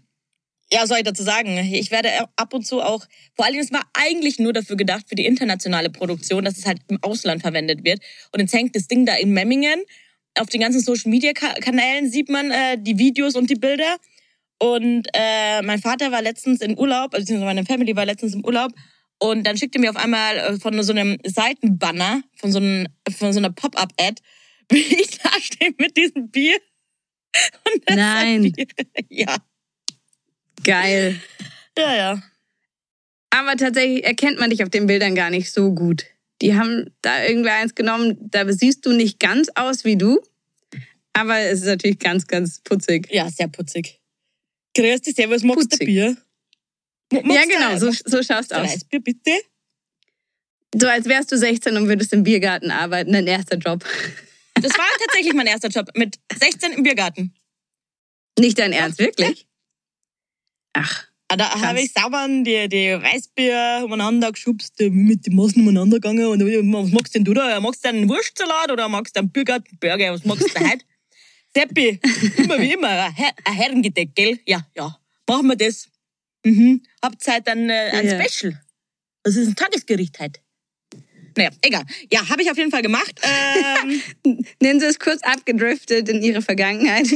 Ja, soll ich dazu sagen? Ich werde ab und zu auch, vor allem, es war eigentlich nur dafür gedacht, für die internationale Produktion, dass es halt im Ausland verwendet wird. Und jetzt hängt das Ding da in Memmingen. Auf den ganzen Social Media Kanälen sieht man äh, die Videos und die Bilder. Und äh, mein Vater war letztens in Urlaub, also meine Family war letztens im Urlaub. Und dann schickte mir auf einmal äh, von so einem Seitenbanner, von so, einem, von so einer Pop-Up-Ad, wie ich da stehe mit diesem Bier. Nein. Bier. Ja, Geil. ja, ja. Aber tatsächlich erkennt man dich auf den Bildern gar nicht so gut. Die haben da irgendwer eins genommen, da siehst du nicht ganz aus wie du. Aber es ist natürlich ganz, ganz putzig. Ja, sehr putzig. Grüß dich, servus, magst du. Bier? Ja, magst du genau, so, so schaust du aus. Eisbier, bitte? So als wärst du 16 und würdest im Biergarten arbeiten, dein erster Job. Das war tatsächlich mein erster Job. Mit 16 im Biergarten. Nicht dein Ernst, wirklich? Ach, Ah, Da Krass. habe ich sauber die, die Weißbier umeinander geschubst, mit den Massen umeinander gegangen. Und was magst denn du da? Magst du einen Wurstsalat oder magst du einen Biergartenburger? Was magst du heute? Seppi, immer wie immer, ein Her- ein Herrengedeck, gell? Ja, ja. Machen wir das. Mhm. Habt Zeit dann äh, ein Ja. Special. Das ist ein Tagesgericht heute. Naja, egal. Ja, habe ich auf jeden Fall gemacht. Ähm, Ninja ist kurz abgedriftet in ihre Vergangenheit.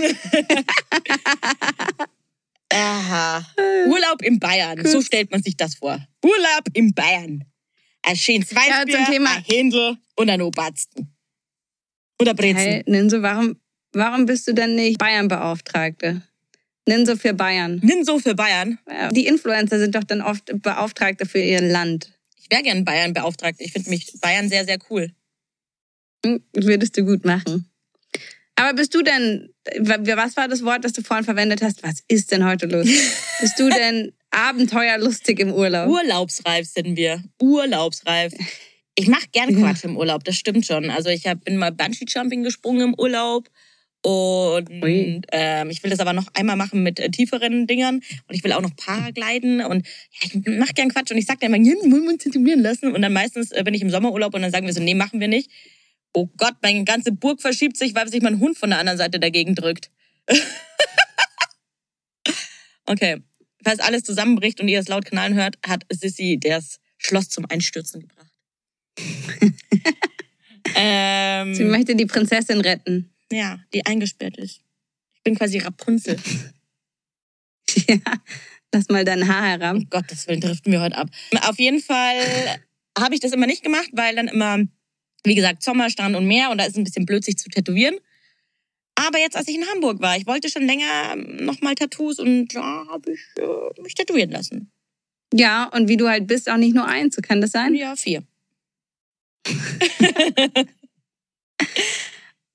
Aha. Urlaub in Bayern. So stellt man sich das vor. Urlaub in Bayern. Ein schönes Weißbier, zum Thema- ein Händel und ein Obatzten. Oder Brezen. Hey, Ninso, warum, warum bist du denn nicht Bayern-Beauftragte? Ninso für Bayern. Nimm so für Bayern. Ja, Die Influencer sind doch dann oft Beauftragte für ihr Land. Ich wäre gern Bayern beauftragt. Ich finde mich Bayern sehr, sehr cool. Hm, Würdest du gut machen. Aber bist du denn, wa- was war das Wort, das du vorhin verwendet hast? Was ist denn heute los? bist du denn abenteuerlustig im Urlaub? Urlaubsreif sind wir. Urlaubsreif. Ich mache gern Ja. Quatsch im Urlaub, das stimmt schon. Also ich hab, bin mal Bungee-Jumping gesprungen im Urlaub. Und ähm, ich will das aber noch einmal machen mit äh, tieferen Dingern. Und ich will auch noch Paragliden. Und ja, ich mache gern Quatsch. Und ich sag dann immer, ja, wollen wir uns tätowieren lassen? Und dann meistens äh, bin ich im Sommerurlaub und dann sagen wir so, nee, machen wir nicht. Oh Gott, meine ganze Burg verschiebt sich, weil sich mein Hund von der anderen Seite dagegen drückt. okay. Falls alles zusammenbricht und ihr es laut knallen hört, hat Sissy das Schloss zum Einstürzen gebracht. ähm, Sie möchte die Prinzessin retten. Ja, die eingesperrt ist. Ich bin quasi Rapunzel. Ja, lass mal dein Haar herab. Um Gottes Willen driften wir heute ab. Auf jeden Fall habe ich das immer nicht gemacht, weil dann immer, wie gesagt, Sommer, Strand und Meer und da ist es ein bisschen blöd, sich zu tätowieren. Aber jetzt, als ich in Hamburg war, ich wollte schon länger nochmal Tattoos und da habe ich äh, mich tätowieren lassen. Ja, und wie du halt bist, auch nicht nur eins, so kann das sein? Ja, vier.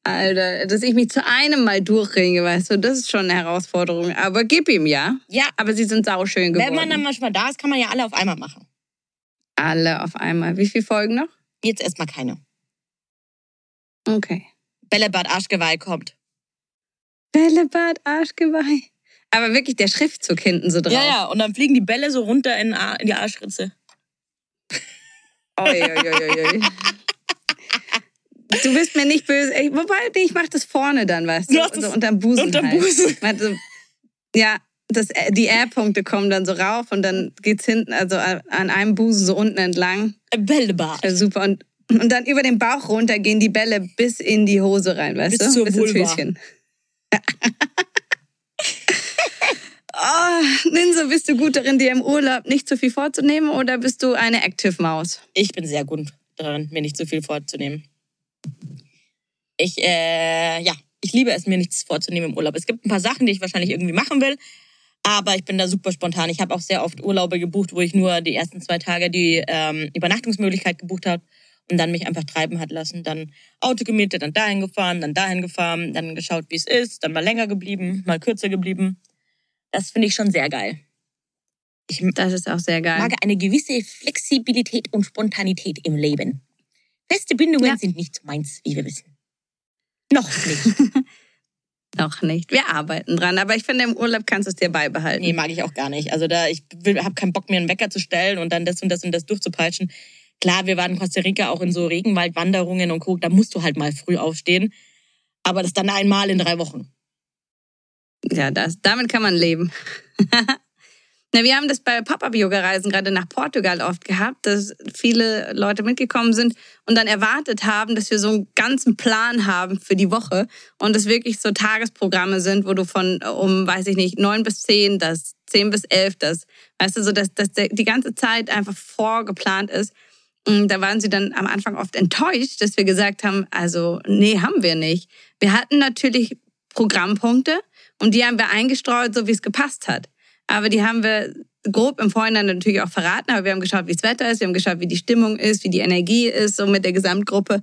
Alter, dass ich mich zu einem mal durchringe, weißt du, das ist schon eine Herausforderung. Aber gib ihm, ja. Ja, Aber sie sind sauschön geworden. wenn man dann manchmal da ist, kann man ja alle auf einmal machen. Alle auf einmal. Wie viele Folgen noch? Jetzt erstmal keine. Okay. Bällebad Arschgeweih kommt. Bällebad, Arschgeweih. Aber wirklich der Schriftzug hinten so drauf. Ja, ja, und dann fliegen die Bälle so runter in, in die Arschritze. Oi, oi, oi, oi, oi. Du bist mir nicht böse. Ey, Wobei, ich mach das vorne dann, weißt du? Du so unterm Busen. unterm halt. Busen. Also, ja, das, äh, die R-Punkte kommen dann so rauf und dann geht's hinten, also an einem Busen so unten entlang. Bällebad. Ja, super. Und, und dann über den Bauch runter gehen die Bälle bis in die Hose rein, weißt Bis du? zur bis ins Vulva. Höschen. oh, Ninso, bist du gut darin, dir im Urlaub nicht zu viel vorzunehmen oder bist du eine Active Maus? Ich bin sehr gut daran, mir nicht zu viel vorzunehmen. Ich, äh, ja, ich liebe es, mir nichts vorzunehmen im Urlaub. Es gibt ein paar Sachen, die ich wahrscheinlich irgendwie machen will, aber ich bin da super spontan. Ich habe auch sehr oft Urlaube gebucht, wo ich nur die ersten zwei Tage die ähm, Übernachtungsmöglichkeit gebucht habe und dann mich einfach treiben hat lassen. Dann Auto gemietet, dann dahin gefahren, dann dahin gefahren, dann geschaut, wie es ist, dann mal länger geblieben, mal kürzer geblieben. Das finde ich schon sehr geil. Ich Das ist auch sehr geil. mag eine gewisse Flexibilität und Spontanität im Leben. Feste Bindungen Ja. sind nicht meins, wie wir wissen. Noch nicht. Noch nicht. Wir arbeiten dran. Aber ich finde, im Urlaub kannst du es dir beibehalten. nee, mag ich auch gar nicht. Also da, ich habe keinen Bock, mir einen Wecker zu stellen und dann das und das und das durchzupeitschen. Klar, wir waren in Costa Rica auch in so Regenwaldwanderungen und guck, da musst du halt mal früh aufstehen. Aber das dann einmal in drei Wochen. Ja, das, damit kann man leben. Na, wir haben das bei Pop-Up-Yoga-Reisen gerade nach Portugal oft gehabt, dass viele Leute mitgekommen sind und dann erwartet haben, dass wir so einen ganzen Plan haben für die Woche und es wirklich so Tagesprogramme sind, wo du von um, weiß ich nicht, neun bis zehn, das zehn bis elf, das, weißt du, so dass, dass die ganze Zeit einfach vorgeplant ist. Und da waren sie dann am Anfang oft enttäuscht, dass wir gesagt haben, also nee, haben wir nicht. Wir hatten natürlich Programmpunkte und die haben wir eingestreut, so wie es gepasst hat. Aber die haben wir grob im Vorhinein natürlich auch verraten. Aber wir haben geschaut, wie das Wetter ist, wir haben geschaut, wie die Stimmung ist, wie die Energie ist, so mit der Gesamtgruppe.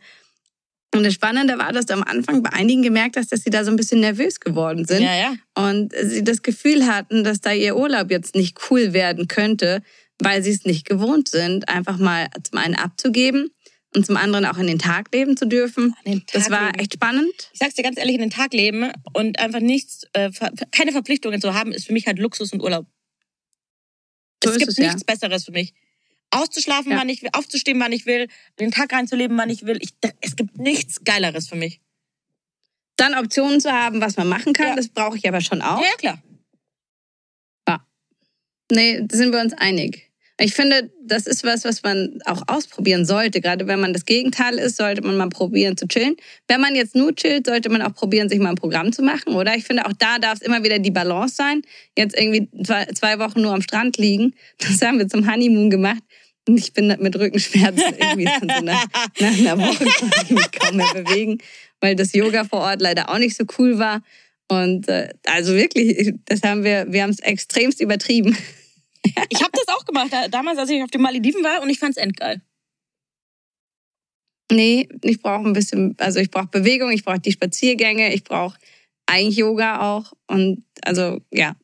Und das Spannende war, dass du am Anfang bei einigen gemerkt hast, dass sie da so ein bisschen nervös geworden sind. Ja, ja. Und sie das Gefühl hatten, dass da ihr Urlaub jetzt nicht cool werden könnte, weil sie es nicht gewohnt sind, einfach mal zum einen abzugeben und zum anderen auch in den Tag leben zu dürfen. das war leben. echt spannend. Ich sag's dir ganz ehrlich, in den Tag leben und einfach nichts, äh, keine Verpflichtungen zu haben, ist für mich halt Luxus und Urlaub. So es gibt es, ja. nichts Besseres für mich. Auszuschlafen, Ja. wann ich will, aufzustehen, wann ich will, den Tag reinzuleben, wann ich will. Ich, es gibt nichts Geileres für mich. Dann Optionen zu haben, was man machen kann, Ja. das brauche ich aber schon auch. Ja, ja, klar. Nee, da sind wir uns einig. Ich finde, das ist was, was man auch ausprobieren sollte. Gerade wenn man das Gegenteil ist, sollte man mal probieren zu chillen. Wenn man jetzt nur chillt, sollte man auch probieren, sich mal ein Programm zu machen, oder? Ich finde, auch da darf es immer wieder die Balance sein. Jetzt irgendwie zwei, Wochen nur am Strand liegen. Das haben wir zum Honeymoon gemacht. Und ich bin mit Rückenschmerzen irgendwie dann so nach, nach einer Woche ich mich kaum mehr bewegen, weil das Yoga vor Ort leider auch nicht so cool war. Und äh, also wirklich, das haben wir, wir haben es extremst übertrieben. Ich habe das auch gemacht, da- damals, als ich auf den Malediven war und ich fand's endgeil. Nee, ich brauche ein bisschen, also ich brauche Bewegung, ich brauche die Spaziergänge, ich brauche eigentlich Yoga auch. Und also ja.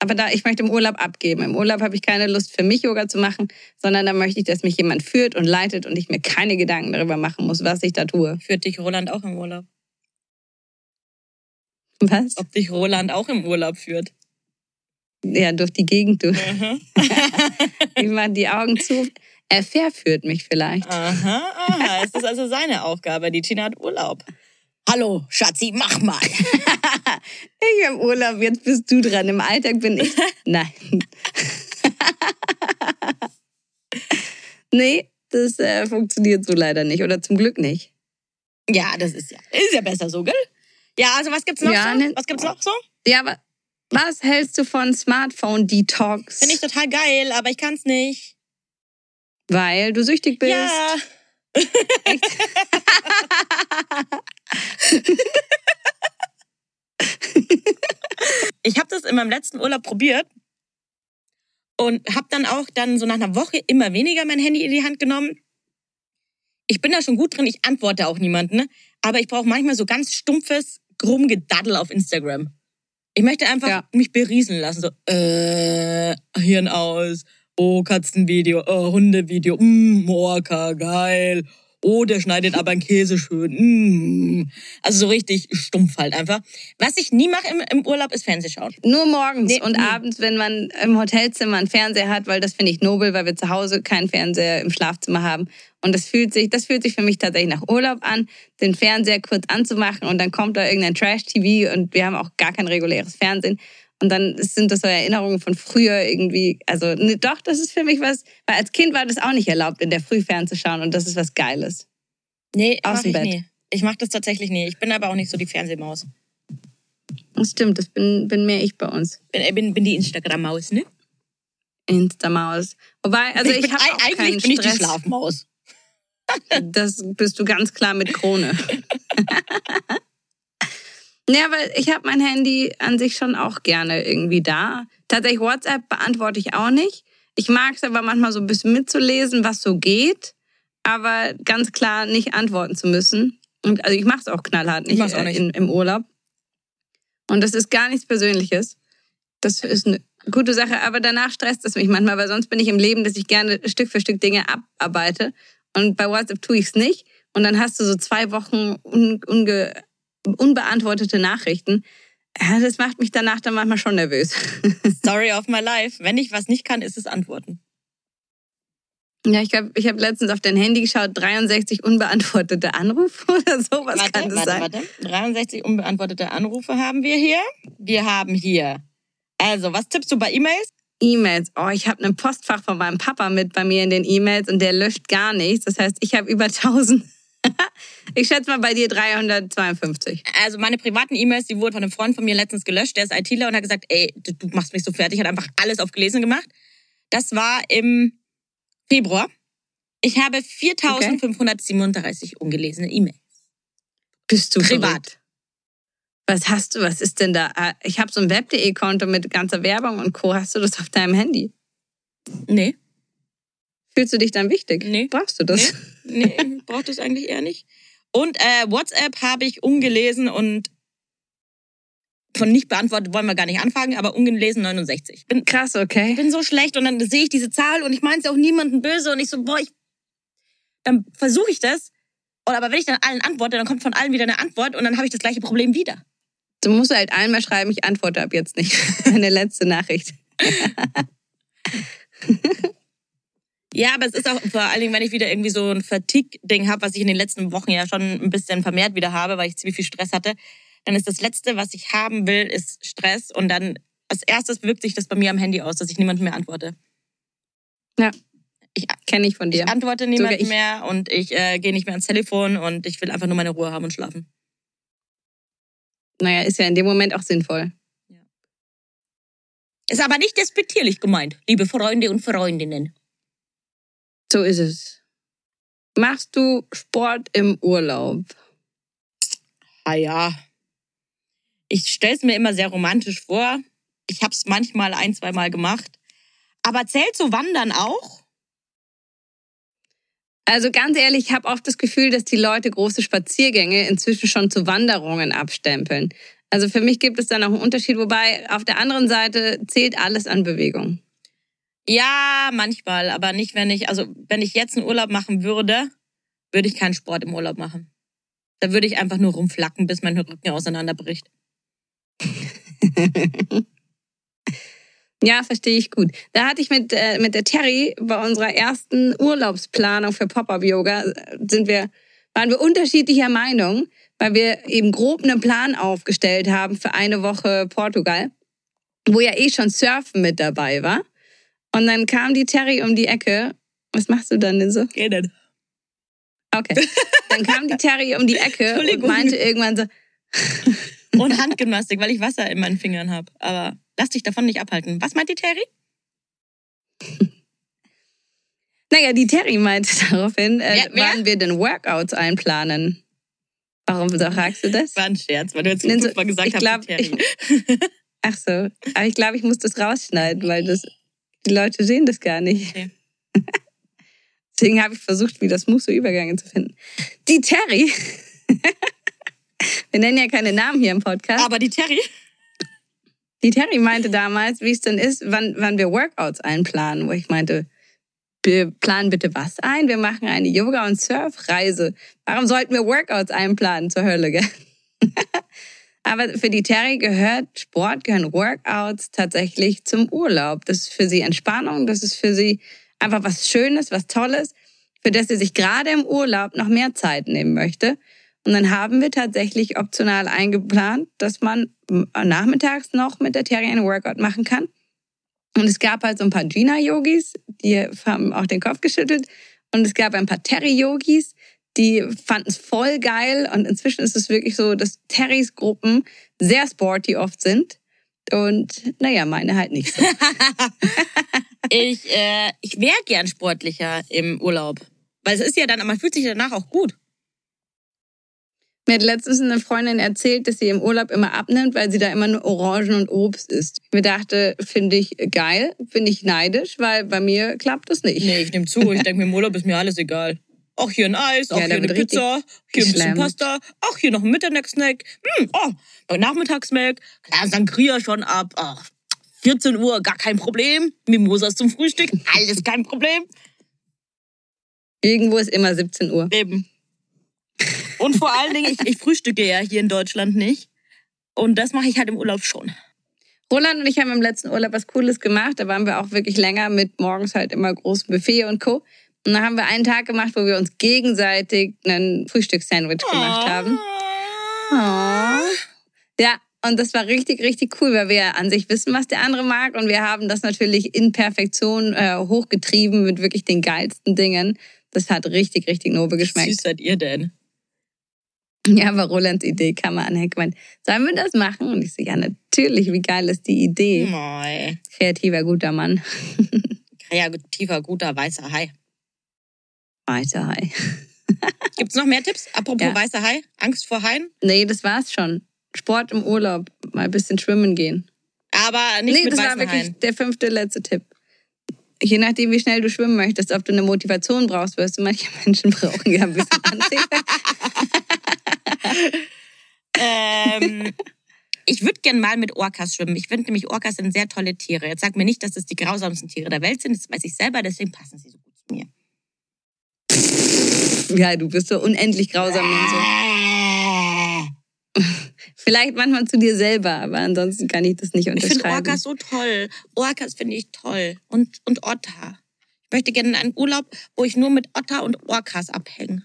Aber da, ich möchte im Urlaub abgeben. Im Urlaub habe ich keine Lust für mich Yoga zu machen, sondern da möchte ich, dass mich jemand führt und leitet und ich mir keine Gedanken darüber machen muss, was ich da tue. Führt dich Roland auch im Urlaub? Was? Ob dich Roland auch im Urlaub führt? Ja, durch die Gegend, du. Mhm. Ich mache die Augen zu. Er verführt mich vielleicht. Aha, aha. Es ist also seine Aufgabe. Die Tina hat Urlaub. Hallo, Schatzi, mach mal. Ich im Urlaub, jetzt bist du dran. Im Alltag bin ich. Nein. nee, das äh, funktioniert so leider nicht. Oder zum Glück nicht. Ja, das ist ja, ist ja besser so, gell? Ja, also was gibt's noch Ja, so? ne- Was gibt's noch so? Ja, aber was hältst du von Smartphone-Detox? Finde ich total geil, aber ich kann's nicht. Weil du süchtig bist. Ja. ich habe das in meinem letzten Urlaub probiert und habe dann auch dann so nach einer Woche immer weniger mein Handy in die Hand genommen. Ich bin da schon gut drin, ich antworte auch niemanden, ne? aber ich brauche manchmal so ganz stumpfes Grummgedaddel auf Instagram. Ich möchte einfach Ja. mich berieseln lassen, so äh, Hirn aus, oh Katzenvideo, oh Hundevideo, mm, Orca, geil. Oh, der schneidet aber einen Käse schön. Mm. Also so richtig stumpf halt einfach. Was ich nie mache im, im Urlaub, ist Fernsehschauen. Nur morgens Nee, und nee. abends, wenn man im Hotelzimmer einen Fernseher hat, weil das finde ich nobel, weil wir zu Hause keinen Fernseher im Schlafzimmer haben. Und das fühlt sich, das fühlt sich für mich tatsächlich nach Urlaub an, den Fernseher kurz anzumachen und dann kommt da irgendein Trash-TV und wir haben auch gar kein reguläres Fernsehen. Und dann sind das so Erinnerungen von früher irgendwie. Also ne, doch, das ist für mich was, weil als Kind war das auch nicht erlaubt, in der Früh fernzuschauen und das ist was Geiles. Nee, Aus mach dem ich Bett. nie. Ich mache das tatsächlich nie. Ich bin aber auch nicht so die Fernsehmaus. Das stimmt, das bin, bin mehr ich bei uns. Bin, äh, bin, bin die Instagram-Maus, ne? Insta-Maus. Wobei, also ich, bin, habe ei- auch keinen eigentlich bin ich die Stress. Schlafmaus. Das bist du ganz klar mit Krone. ja, weil ich habe mein Handy an sich schon auch gerne irgendwie da. Tatsächlich WhatsApp beantworte ich auch nicht. Ich mag es aber manchmal so ein bisschen mitzulesen, was so geht, aber ganz klar nicht antworten zu müssen. Und also ich mache es auch knallhart nicht, auch äh, nicht. In, im Urlaub. Und das ist gar nichts Persönliches. Das ist eine gute Sache, aber danach stresst es mich manchmal, weil sonst bin ich im Leben, dass ich gerne Stück für Stück Dinge abarbeite. Und bei WhatsApp tue ich es nicht. Und dann hast du so zwei Wochen un, unge, unbeantwortete Nachrichten. Ja, das macht mich danach dann manchmal schon nervös. Story of my life. Wenn ich was nicht kann, ist es antworten. Ja, ich glaube, ich habe letztens auf dein Handy geschaut, 63 unbeantwortete Anrufe oder so. Was warte, kann das warte, sein? warte. 63 unbeantwortete Anrufe haben wir hier. Wir haben hier. Also, was tippst du bei E-Mails? E-Mails. Oh, ich habe ein Postfach von meinem Papa mit bei mir in den E-Mails und der löscht gar nichts. Das heißt, ich habe über 1000. ich schätze mal bei dir 352. Also meine privaten E-Mails, die wurden von einem Freund von mir letztens gelöscht. Der ist ITler und hat gesagt, ey, du machst mich so fertig. Hat einfach alles auf gelesen gemacht. Das war im Februar. Ich habe 4537 ungelesene E-Mails. Bist du Privat. verrückt? Was hast du? Was ist denn da? Ah, Ich habe so ein Web.de-Konto mit ganzer Werbung und Co. Hast du das auf deinem Handy? Nee, Fühlst du dich dann wichtig? Nee. Brauchst du das? nee, ich brauche das eigentlich eher nicht. Und äh, WhatsApp habe ich ungelesen und von nicht beantwortet wollen wir gar nicht anfangen, aber ungelesen 69. Bin, Krass, okay. bin so schlecht und dann sehe ich diese Zahl und ich meine es auch niemandem böse und ich so, boah, ich, dann versuche ich das. Und aber wenn ich dann allen antworte, dann kommt von allen wieder eine Antwort und dann habe ich das gleiche Problem wieder. Du musst halt einmal schreiben, ich antworte ab jetzt nicht. Meine letzte Nachricht. Ja, aber es ist auch vor allen Dingen, wenn ich wieder irgendwie so ein Fatigue-Ding habe, was ich in den letzten Wochen ja schon ein bisschen vermehrt wieder habe, weil ich ziemlich viel Stress hatte, dann ist das Letzte, was ich haben will, ist Stress. Und dann als erstes wirkt sich das bei mir am Handy aus, dass ich niemandem mehr antworte. Ja, Ich, kenne ich von dir. ich antworte niemandem mehr und ich äh, gehe nicht mehr ans Telefon und ich will einfach nur meine Ruhe haben und schlafen. Naja, ist ja in dem Moment auch sinnvoll. Ist aber nicht despektierlich gemeint, liebe Freunde und Freundinnen. So ist es. Machst du Sport im Urlaub? Ah ja. Ich stell's mir immer sehr romantisch vor. Ich hab's manchmal ein, zwei Mal gemacht. Aber zählt so Wandern auch? Also ganz ehrlich, ich habe oft das Gefühl, dass die Leute große Spaziergänge inzwischen schon zu Wanderungen abstempeln. Also für mich gibt es da noch einen Unterschied, wobei auf der anderen Seite zählt alles an Bewegung. Ja, manchmal, aber nicht, wenn ich, also wenn ich jetzt einen Urlaub machen würde, würde ich keinen Sport im Urlaub machen. Da würde ich einfach nur rumflacken, bis mein Rücken auseinanderbricht. Ja, verstehe ich gut. Da hatte ich mit, äh, mit der Terry bei unserer ersten Urlaubsplanung für Pop-Up-Yoga, äh, sind wir, waren wir unterschiedlicher Meinung, weil wir eben grob einen Plan aufgestellt haben für eine Woche Portugal, wo ja eh schon Surfen mit dabei war. Und dann kam die Terry um die Ecke. Was machst du dann denn so? Geht nicht. Okay. Dann kam die Terry um die Ecke und meinte irgendwann so, Und Handgymnastik, weil ich Wasser in meinen Fingern habe. Aber lass dich davon nicht abhalten. Was meint die Terry? naja, die Terry meinte daraufhin, äh, Wer- wer? wann wir denn Workouts einplanen. Warum fragst du das? War ein Scherz, weil du jetzt so- fünfmal gesagt ich hast, glaub, Terry. Ach so. Aber ich glaube, ich muss das rausschneiden, weil das, die Leute sehen das gar nicht. Okay. Deswegen habe ich versucht, wieder smooth Übergänge zu finden. Die Terry. Wir nennen ja keine Namen hier im Podcast. Aber die Terry? Die Terry meinte damals, wie es denn ist, wann, wann wir Workouts einplanen, wo ich meinte, wir planen bitte was ein? Wir machen eine Yoga- und Surfreise. Warum sollten wir Workouts einplanen zur Hölle, gell? Aber für die Terry gehört Sport, gehören Workouts tatsächlich zum Urlaub. Das ist für sie Entspannung, das ist für sie einfach was Schönes, was Tolles, für das sie sich gerade im Urlaub noch mehr Zeit nehmen möchte. Und dann haben wir tatsächlich optional eingeplant, dass man nachmittags noch mit der Terry einen Workout machen kann. Und es gab halt so ein paar Gina-Yogis, die haben auch den Kopf geschüttelt. Und es gab ein paar Terry-Yogis, die fanden es voll geil. Und inzwischen ist es wirklich so, dass Terrys Gruppen sehr sporty oft sind. Und naja, meine halt nicht so. Ich, äh, ich wäre gern sportlicher im Urlaub. Weil es ist ja dann, man fühlt sich danach auch gut. Mir hat letztens eine Freundin erzählt, dass sie im Urlaub immer abnimmt, weil sie da immer nur Orangen und Obst isst. Ich mir dachte, finde ich geil, finde ich neidisch, weil bei mir klappt das nicht. Nee, ich nehme zu. Ich denke mir, im Urlaub ist mir alles egal. Auch hier ein Eis, auch Ja, hier eine Pizza, hier ein bisschen. Pasta, auch hier noch ein Mittagssnack. Hm, oh, Nachmittagssnack. Klar, Sangria schon ab. Oh, 14 Uhr, gar kein Problem. Mimosas zum Frühstück, alles kein Problem. Irgendwo ist immer 17 Uhr. Eben. Und vor allen Dingen, ich, ich frühstücke ja hier in Deutschland nicht. Und das mache ich halt im Urlaub schon. Roland und ich haben im letzten Urlaub was Cooles gemacht. Da waren wir auch wirklich länger mit morgens halt immer großem Buffet und Co. Und da haben wir einen Tag gemacht, wo wir uns gegenseitig einen Frühstückssandwich gemacht haben. Oh. Ja, Und das war richtig, richtig cool, weil wir ja an sich wissen, was der andere mag. Und wir haben das natürlich in Perfektion äh, hochgetrieben mit wirklich den geilsten Dingen. Das hat richtig, richtig nobe Wie süß geschmeckt. seid ihr denn? Ja, war Rolands Idee, kam an. Er hat gemeint, sollen wir das machen? Und ich so, ja, natürlich, wie geil ist die Idee? Moi. Kreativer, guter Mann. Kreativer, guter, weißer Hai. Weiter, hi. Gibt's noch mehr Tipps? Apropos Ja. weißer Hai? Angst vor Haien? Nee, das war's schon. Sport im Urlaub, mal ein bisschen schwimmen gehen. Aber nicht nee, mit das war wirklich Haien. der fünfte letzte Tipp. Je nachdem, wie schnell du schwimmen möchtest, ob du eine Motivation brauchst, wirst du manche Menschen brauchen ja ein bisschen Anziehen. ähm, ich würde gern mal mit Orcas schwimmen. Ich finde nämlich Orcas sind sehr tolle Tiere. Jetzt sag mir nicht, dass das die grausamsten Tiere der Welt sind. Das weiß ich selber, deswegen passen sie so gut zu mir. Ja, du bist so unendlich grausam und so. Vielleicht manchmal zu dir selber, aber ansonsten kann ich das nicht Ich finde unterschreiben. Orcas so toll. Orcas finde ich toll. Und, und Otter. Ich möchte gerne in einen Urlaub, wo ich nur mit Otter und Orcas abhänge.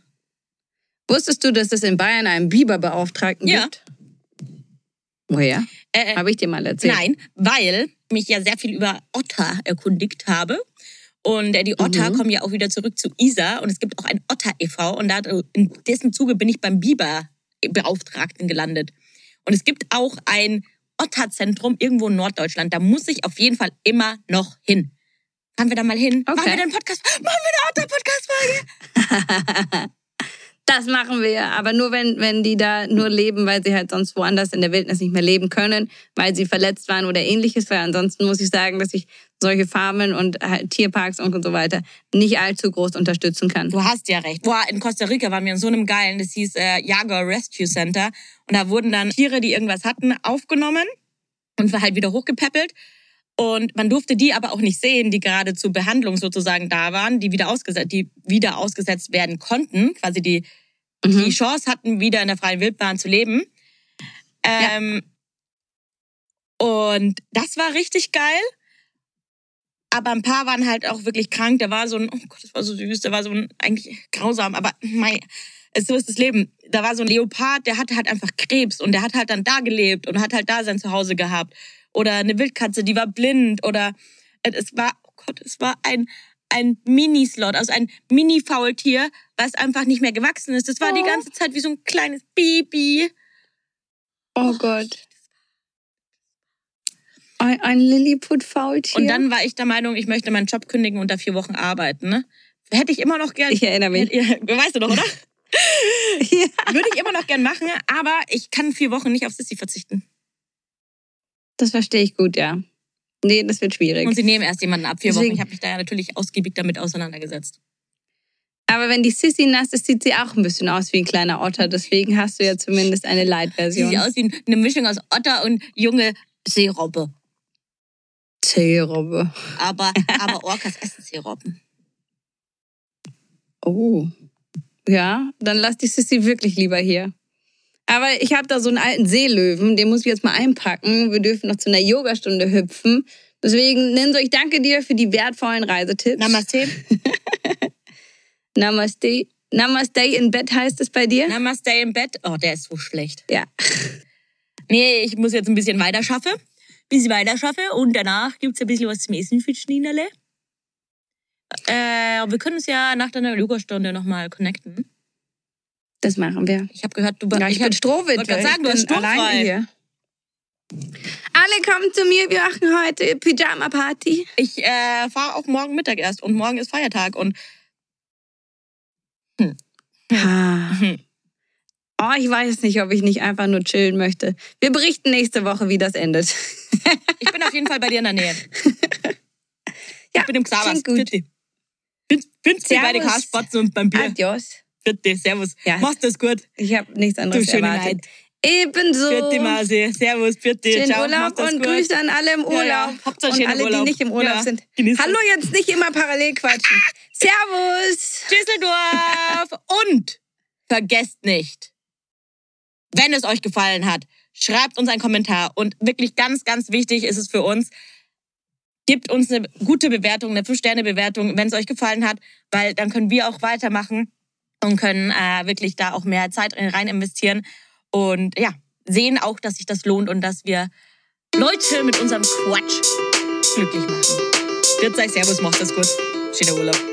Wusstest du, dass es in Bayern einen Biberbeauftragten Ja. gibt? Woher? Äh, Habe ich dir mal erzählt? Nein, weil ich mich ja sehr viel über Otter erkundigt habe. Und die Otter Mhm. kommen ja auch wieder zurück zu Isar. Und es gibt auch ein Otter e.V. Und da, in dessen Zuge bin ich beim Biberbeauftragten gelandet. Und es gibt auch ein Otterzentrum irgendwo in Norddeutschland. Da muss ich auf jeden Fall immer noch hin. Fahren wir da mal hin? Okay. Machen wir den Podcast? Machen wir eine Otter-Podcast-Folge? Das machen wir, aber nur wenn, wenn die da nur leben, weil sie halt sonst woanders in der Wildnis nicht mehr leben können, weil sie verletzt waren oder ähnliches. Weil ansonsten muss ich sagen, dass ich solche Farmen und halt Tierparks und so weiter nicht allzu groß unterstützen kann. Du hast ja recht. Boah, in Costa Rica waren wir in so einem geilen, das hieß äh, Jaguar Rescue Center. Und da wurden dann Tiere, die irgendwas hatten, aufgenommen und halt wieder hochgepäppelt. Und man durfte die aber auch nicht sehen, die gerade zur Behandlung sozusagen da waren, die wieder ausgesetzt, die wieder ausgesetzt werden konnten, quasi die Mhm. die Chance hatten, wieder in der freien Wildbahn zu leben. Ähm, Und das war richtig geil. Aber ein paar waren halt auch wirklich krank. Da war so ein, oh Gott, das war so süß, da war so ein, eigentlich grausam, aber mei, es- so ist das Leben. Da war so ein Leopard, der hatte halt einfach Krebs und der hat halt dann da gelebt und hat halt da sein Zuhause gehabt. Oder eine Wildkatze, die war blind oder äh, es war, oh Gott, es war ein, ein Mini-Slot, also ein Mini-Faultier, was einfach nicht mehr gewachsen ist. Das war die Oh. ganze Zeit wie so ein kleines Baby. Oh Gott. Ein, ein Lilliput-Faultier. Und dann war ich der Meinung, ich möchte meinen Job kündigen und da vier Wochen arbeiten. Ne? Hätte ich immer noch gern. Ich erinnere mich. Ja, weißt du doch, oder? ja. Würde ich immer noch gern machen, aber ich kann vier Wochen nicht auf Sissy verzichten. Das verstehe ich gut, ja. Nee, das wird schwierig. Und sie nehmen erst jemanden ab vier Wochen. Deswegen- Ich habe mich da ja natürlich ausgiebig damit auseinandergesetzt. Aber wenn die Sissy nass ist, sieht sie auch ein bisschen aus wie ein kleiner Otter. Deswegen hast du ja zumindest eine Sie Light-Version. sieht aus wie eine Mischung aus Otter und junge Seerobbe. Seerobbe. Aber, aber Orcas essen Seerobben. Oh. Ja, dann lass die Sissy wirklich lieber hier. Aber ich habe da so einen alten Seelöwen, den muss ich jetzt mal einpacken. Wir dürfen noch zu einer Yogastunde hüpfen. Deswegen, Ninso, ich danke dir für die wertvollen Reisetipps. Namaste. Namaste. Namaste in Bett heißt es bei dir? Namaste im Bett. Oh, der ist so schlecht. Ja. Nee, ich muss jetzt ein bisschen weiter schaffen. Bisschen weiter schaffen und danach gibt's ein bisschen was zum Essen für die Schnienerle. Äh, wir können uns ja nach deiner Yogastunde nochmal connecten. Das machen wir. Ich habe gehört, du Ja, ich, hab- bin Strohwitwe. wollte grad sagen, ich du sturmfrei. alleine hier. Alle kommen zu mir, wir machen heute Pyjama-Party. Ich äh, fahre auch morgen Mittag erst und morgen ist Feiertag und Ah. Oh, ich weiß nicht, ob ich nicht einfach nur chillen möchte. Wir berichten nächste Woche, wie das endet. ich bin auf jeden Fall bei dir in der Nähe. ja, Ich bin im Xavas. gut. Bitte. Dir bei den Servus. Harspotzen und beim Bier. Adios. Bitte, servus. Ja. Machst das gut. Ich habe nichts anderes Du schöne erwartet. Ebenso. Bitte, Masi. Servus, bitte. Schönen Ciao. Urlaub und gut. Grüße an alle im Ja, Urlaub. ja. Habt einen und alle, Urlaub. die nicht im Urlaub Ja. sind. Genießt Hallo, jetzt nicht immer parallel quatschen. Servus. Düsseldorf. Und vergesst nicht, wenn es euch gefallen hat, schreibt uns einen Kommentar. Und wirklich ganz, ganz wichtig ist es für uns, gebt uns eine gute Bewertung, eine 5-Sterne-Bewertung, wenn es euch gefallen hat, weil dann können wir auch weitermachen und können äh, wirklich da auch mehr Zeit rein investieren. Und ja, sehen auch, dass sich das lohnt und dass wir Leute mit unserem Quatsch glücklich machen. Jetzt sei Servus, macht das gut. Schöner Urlaub.